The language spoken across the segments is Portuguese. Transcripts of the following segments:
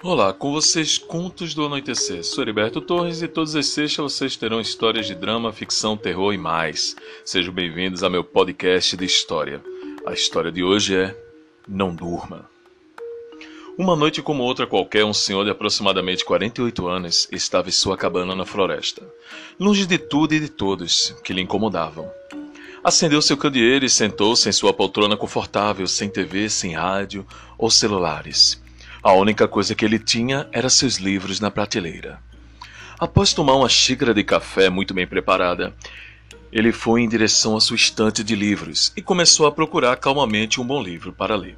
Olá, com vocês Contos do Anoitecer. Sou Heriberto Torres e todas as sextas vocês terão histórias de drama, ficção, terror e mais. Sejam bem-vindos ao meu podcast de história. A história de hoje é Não Durma. Uma noite como outra qualquer, um senhor de aproximadamente 48 anos estava em sua cabana na floresta, longe de tudo e de todos que lhe incomodavam. Acendeu seu candeeiro e sentou-se em sua poltrona confortável, sem TV, sem rádio ou celulares a única coisa que ele tinha era seus livros na prateleira. Após tomar uma xícara de café muito bem preparada, ele foi em direção à sua estante de livros e começou a procurar calmamente um bom livro para ler.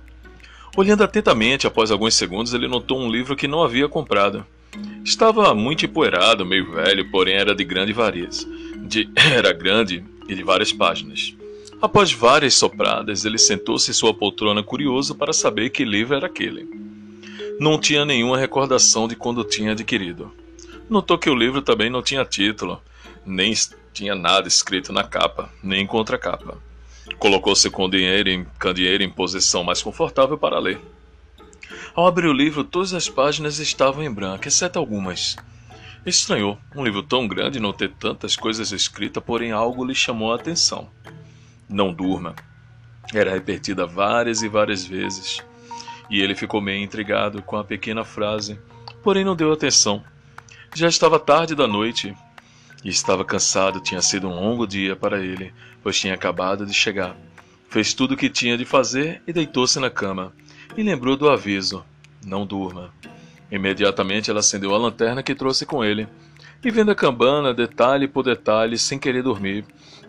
Olhando atentamente, após alguns segundos, ele notou um livro que não havia comprado. Estava muito empoeirado, meio velho, porém era de grande variedade. De... Era grande e de várias páginas. Após várias sopradas, ele sentou-se em sua poltrona curioso para saber que livro era aquele não tinha nenhuma recordação de quando tinha adquirido. Notou que o livro também não tinha título, nem tinha nada escrito na capa, nem contracapa. Colocou seu candeeiro em, candeeiro em posição mais confortável para ler. Ao abrir o livro, todas as páginas estavam em branco, exceto algumas. Estranhou um livro tão grande não ter tantas coisas escritas, porém algo lhe chamou a atenção. Não durma. Era repetida várias e várias vezes e ele ficou meio intrigado com a pequena frase, porém não deu atenção. Já estava tarde da noite e estava cansado, tinha sido um longo dia para ele, pois tinha acabado de chegar. Fez tudo o que tinha de fazer e deitou-se na cama. E lembrou do aviso: não durma. Imediatamente ela acendeu a lanterna que trouxe com ele. E vendo a cabana, detalhe por detalhe, sem querer dormir,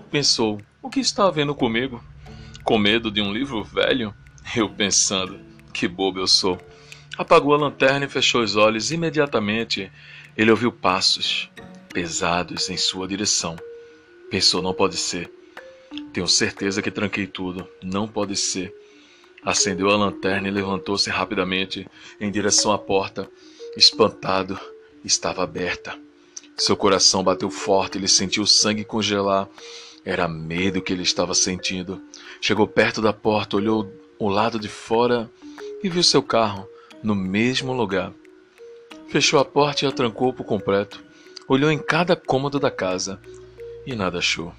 pensou: o que está havendo comigo? Com medo de um livro velho? Eu pensando. Que bobo eu sou. Apagou a lanterna e fechou os olhos. Imediatamente ele ouviu passos pesados em sua direção. Pensou: não pode ser. Tenho certeza que tranquei tudo. Não pode ser. Acendeu a lanterna e levantou-se rapidamente em direção à porta. Espantado, estava aberta. Seu coração bateu forte, ele sentiu o sangue congelar. Era medo que ele estava sentindo. Chegou perto da porta, olhou o lado de fora e viu seu carro no mesmo lugar. Fechou a porta e a trancou por completo. Olhou em cada cômodo da casa e nada achou.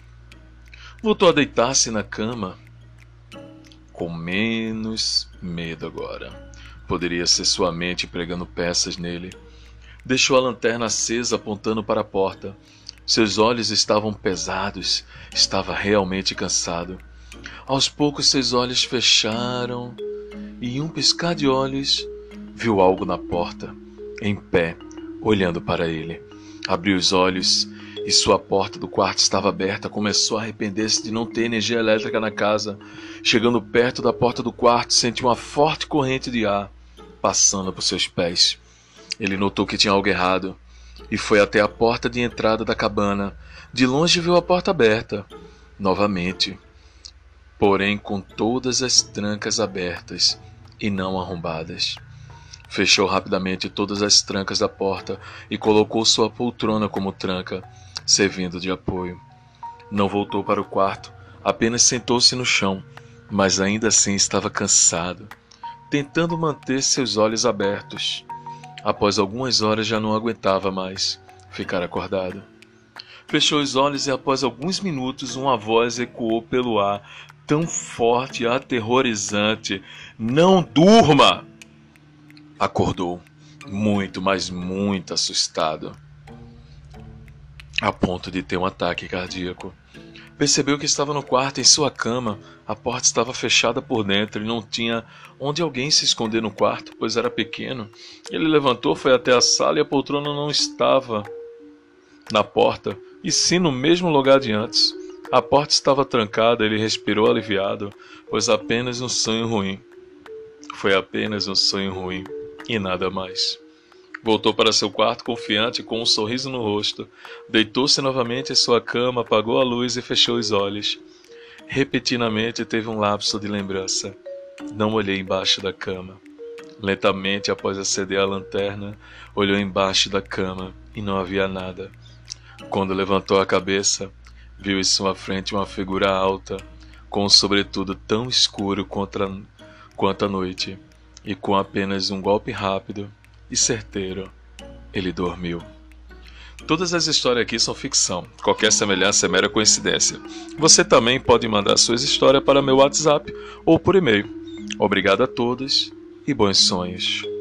Voltou a deitar-se na cama com menos medo agora. Poderia ser sua mente pregando peças nele. Deixou a lanterna acesa apontando para a porta. Seus olhos estavam pesados, estava realmente cansado. Aos poucos seus olhos fecharam e, em um piscar de olhos, viu algo na porta, em pé, olhando para ele. Abriu os olhos e sua porta do quarto estava aberta. Começou a arrepender-se de não ter energia elétrica na casa. Chegando perto da porta do quarto, sentiu uma forte corrente de ar passando por seus pés. Ele notou que tinha algo errado e foi até a porta de entrada da cabana. De longe viu a porta aberta. Novamente, porém com todas as trancas abertas e não arrombadas. Fechou rapidamente todas as trancas da porta e colocou sua poltrona como tranca, servindo de apoio. Não voltou para o quarto, apenas sentou-se no chão, mas ainda assim estava cansado, tentando manter seus olhos abertos. Após algumas horas já não aguentava mais ficar acordado. Fechou os olhos e após alguns minutos uma voz ecoou pelo ar, tão forte e aterrorizante. Não durma! Acordou, muito, mas muito assustado, a ponto de ter um ataque cardíaco. Percebeu que estava no quarto, em sua cama. A porta estava fechada por dentro e não tinha onde alguém se esconder no quarto, pois era pequeno. Ele levantou, foi até a sala e a poltrona não estava na porta, e sim no mesmo lugar de antes. A porta estava trancada, ele respirou aliviado, pois apenas um sonho ruim. Foi apenas um sonho ruim e nada mais. Voltou para seu quarto confiante com um sorriso no rosto. Deitou-se novamente em sua cama, apagou a luz e fechou os olhos. Repentinamente teve um lapso de lembrança. Não olhei embaixo da cama. Lentamente, após acender a lanterna, olhou embaixo da cama e não havia nada. Quando levantou a cabeça, Viu em sua frente uma figura alta, com um sobretudo tão escuro quanto a, quanto a noite, e com apenas um golpe rápido, e certeiro, ele dormiu. Todas as histórias aqui são ficção. Qualquer semelhança é mera coincidência. Você também pode mandar suas histórias para meu WhatsApp ou por e-mail. Obrigado a todos e bons sonhos.